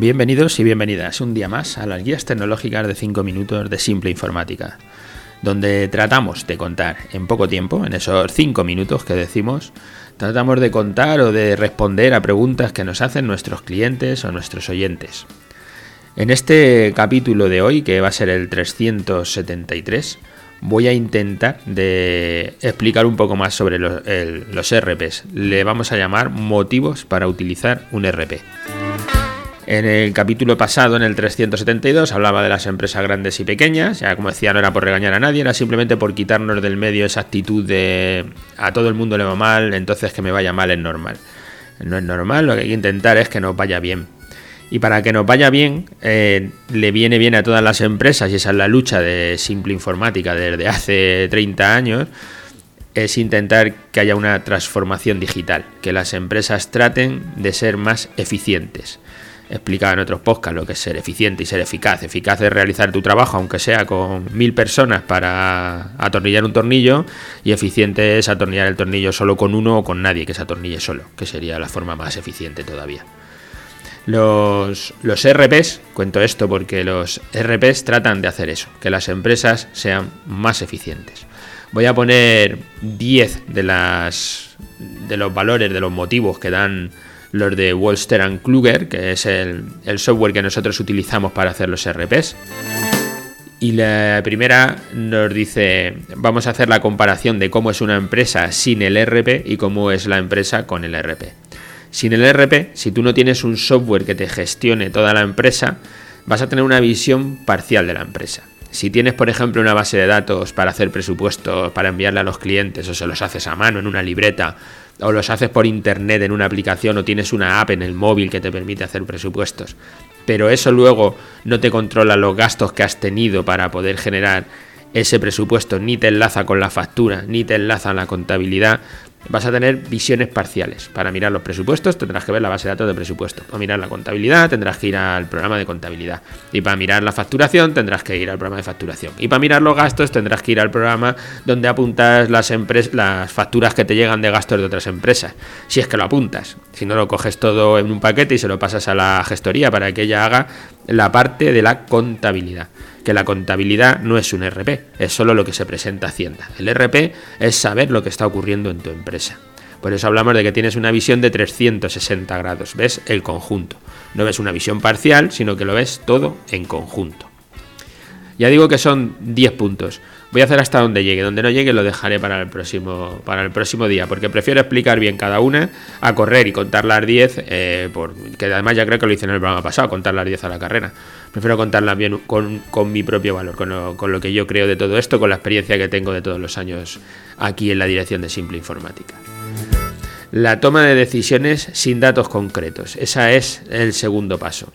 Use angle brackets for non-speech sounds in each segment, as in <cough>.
Bienvenidos y bienvenidas un día más a las guías tecnológicas de 5 minutos de Simple Informática, donde tratamos de contar en poco tiempo, en esos 5 minutos que decimos, tratamos de contar o de responder a preguntas que nos hacen nuestros clientes o nuestros oyentes. En este capítulo de hoy, que va a ser el 373, voy a intentar de explicar un poco más sobre los, los RPs. Le vamos a llamar motivos para utilizar un RP. En el capítulo pasado, en el 372, hablaba de las empresas grandes y pequeñas. Ya como decía, no era por regañar a nadie, era simplemente por quitarnos del medio esa actitud de a todo el mundo le va mal, entonces que me vaya mal es normal. No es normal, lo que hay que intentar es que nos vaya bien. Y para que nos vaya bien, eh, le viene bien a todas las empresas, y esa es la lucha de Simple Informática desde hace 30 años, es intentar que haya una transformación digital, que las empresas traten de ser más eficientes explicado en otros podcasts lo que es ser eficiente y ser eficaz. Eficaz es realizar tu trabajo, aunque sea con mil personas para atornillar un tornillo, y eficiente es atornillar el tornillo solo con uno o con nadie que se atornille solo, que sería la forma más eficiente todavía. Los, los RPs, cuento esto porque los RPs tratan de hacer eso, que las empresas sean más eficientes. Voy a poner 10 de, las, de los valores, de los motivos que dan los de Wolster Kluger, que es el, software que nosotros utilizamos para hacer los RPs. Y la primera nos dice, vamos a hacer la comparación de cómo es una empresa sin el RP y cómo es la empresa con el RP. Sin el RP, si tú no tienes un software que te gestione toda la empresa, vas a tener una visión parcial de la empresa. Si tienes, por ejemplo, una base de datos para hacer presupuestos, para enviarle a los clientes, o se los haces a mano en una libreta, o los haces por internet en una aplicación, o tienes una app en el móvil que te permite hacer presupuestos, pero eso luego no te controla los gastos que has tenido para poder generar ese presupuesto, ni te enlaza con la factura, ni te enlaza a la contabilidad, vas a tener visiones parciales. Para mirar los presupuestos tendrás que ver la base de datos de presupuesto. Para mirar la contabilidad tendrás que ir al programa de contabilidad. Y para mirar la facturación tendrás que ir al programa de facturación. Y para mirar los gastos tendrás que ir al programa donde apuntas las, las facturas que te llegan de gastos de otras empresas. Si es que lo apuntas. Si no lo coges todo en un paquete y se lo pasas a la gestoría para que ella haga la parte de la contabilidad que la contabilidad no es un RP, es solo lo que se presenta a Hacienda. El RP es saber lo que está ocurriendo en tu empresa. Por eso hablamos de que tienes una visión de 360 grados, ves el conjunto. No ves una visión parcial, sino que lo ves todo en conjunto. Ya digo que son 10 puntos. Voy a hacer hasta donde llegue. Donde no llegue lo dejaré para el próximo, para el próximo día, porque prefiero explicar bien cada una a correr y contar las 10, eh, que además ya creo que lo hice en el programa pasado, contar las 10 a la carrera. Prefiero contarlas bien con, mi propio valor, con lo, con lo que yo creo de todo esto, con la experiencia que tengo de todos los años aquí en la dirección de Simple Informática. La toma de decisiones sin datos concretos. Ese es el segundo paso.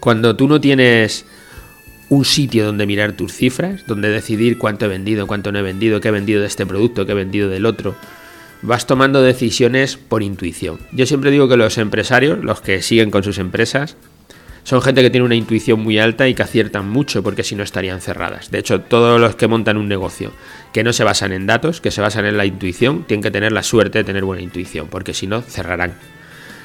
Cuando tú no tienes un sitio donde mirar tus cifras, donde decidir cuánto he vendido, cuánto no he vendido, qué he vendido de este producto, qué he vendido del otro. Vas tomando decisiones por intuición. Yo siempre digo que los empresarios, los que siguen con sus empresas, son gente que tiene una intuición muy alta y que aciertan mucho porque si no estarían cerradas. De hecho, todos los que montan un negocio que no se basan en datos, que se basan en la intuición, tienen que tener la suerte de tener buena intuición, porque si no, cerrarán.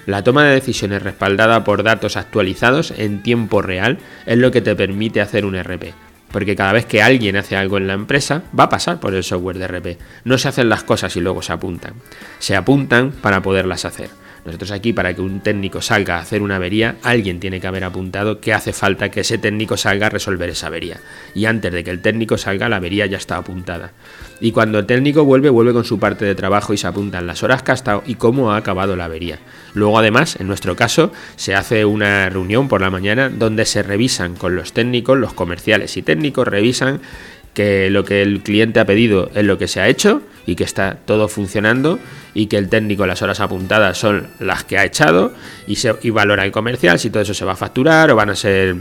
La toma de decisiones respaldada por datos actualizados en tiempo real es lo que te permite hacer un RP. Porque cada vez que alguien hace algo en la empresa, va a pasar por el software de RP. No se hacen las cosas y luego se apuntan. Se apuntan para poderlas hacer. Nosotros aquí, para que un técnico salga a hacer una avería, alguien tiene que haber apuntado que hace falta que ese técnico salga a resolver esa avería. Y antes de que el técnico salga, la avería ya está apuntada. Y cuando el técnico vuelve, vuelve con su parte de trabajo y se apuntan las horas que ha estado y cómo ha acabado la avería. Luego, además, en nuestro caso, se hace una reunión por la mañana donde se revisan con los técnicos, los comerciales y técnicos, revisan que lo que el cliente ha pedido es lo que se ha hecho y que está todo funcionando y que el técnico las horas apuntadas son las que ha echado y, se, valora el comercial si todo eso se va a facturar o van a ser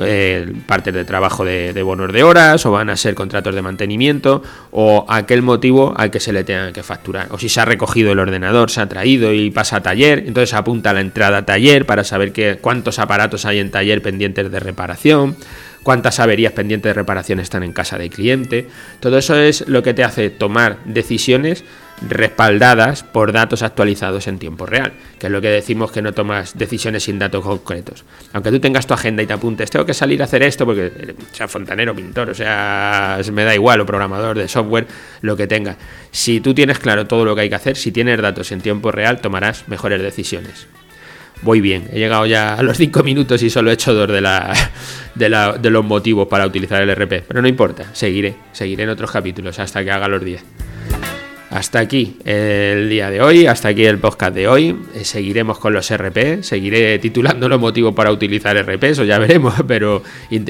eh, partes de trabajo de, de, bonos de horas o van a ser contratos de mantenimiento o aquel motivo al que se le tenga que facturar. O si se ha recogido el ordenador, se ha traído y pasa a taller, entonces apunta la entrada a taller para saber que, cuántos aparatos hay en taller pendientes de reparación cuántas averías pendientes de reparación están en casa del cliente. Todo eso es lo que te hace tomar decisiones respaldadas por datos actualizados en tiempo real, que es lo que decimos que no tomas decisiones sin datos concretos. Aunque tú tengas tu agenda y te apuntes, tengo que salir a hacer esto porque sea fontanero, pintor, o sea, me da igual, o programador de software, lo que tenga. Si tú tienes claro todo lo que hay que hacer, si tienes datos en tiempo real, tomarás mejores decisiones. Voy bien, he llegado ya a los 5 minutos y solo he hecho dos de, los motivos para utilizar el RP, pero no importa, seguiré, seguiré en otros capítulos hasta que haga los 10. Hasta aquí el día de hoy, hasta aquí el podcast de hoy. Eh, seguiremos con los RP, seguiré titulando los motivos para utilizar RP, eso ya veremos, <laughs> pero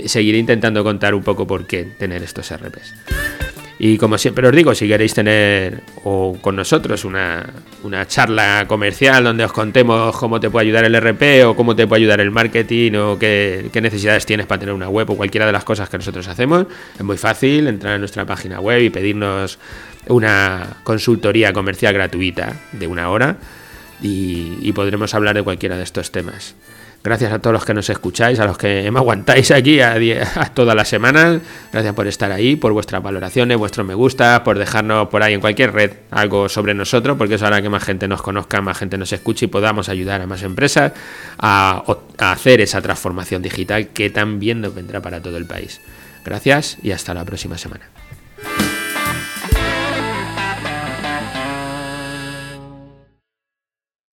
seguiré intentando contar un poco por qué tener estos RPs. Y como siempre os digo, si queréis tener o con nosotros una, charla comercial donde os contemos cómo te puede ayudar el RP o cómo te puede ayudar el marketing o qué, necesidades tienes para tener una web o cualquiera de las cosas que nosotros hacemos, es muy fácil entrar a nuestra página web y pedirnos una consultoría comercial gratuita de una hora y, podremos hablar de cualquiera de estos temas. Gracias a todos los que nos escucháis, a los que me aguantáis aquí a, a todas las semanas. Gracias por estar ahí, por vuestras valoraciones, vuestros me gusta, por dejarnos por ahí en cualquier red algo sobre nosotros, porque eso hará que más gente nos conozca, más gente nos escuche y podamos ayudar a más empresas a, a hacer esa transformación digital que también nos vendrá para todo el país. Gracias y hasta la próxima semana.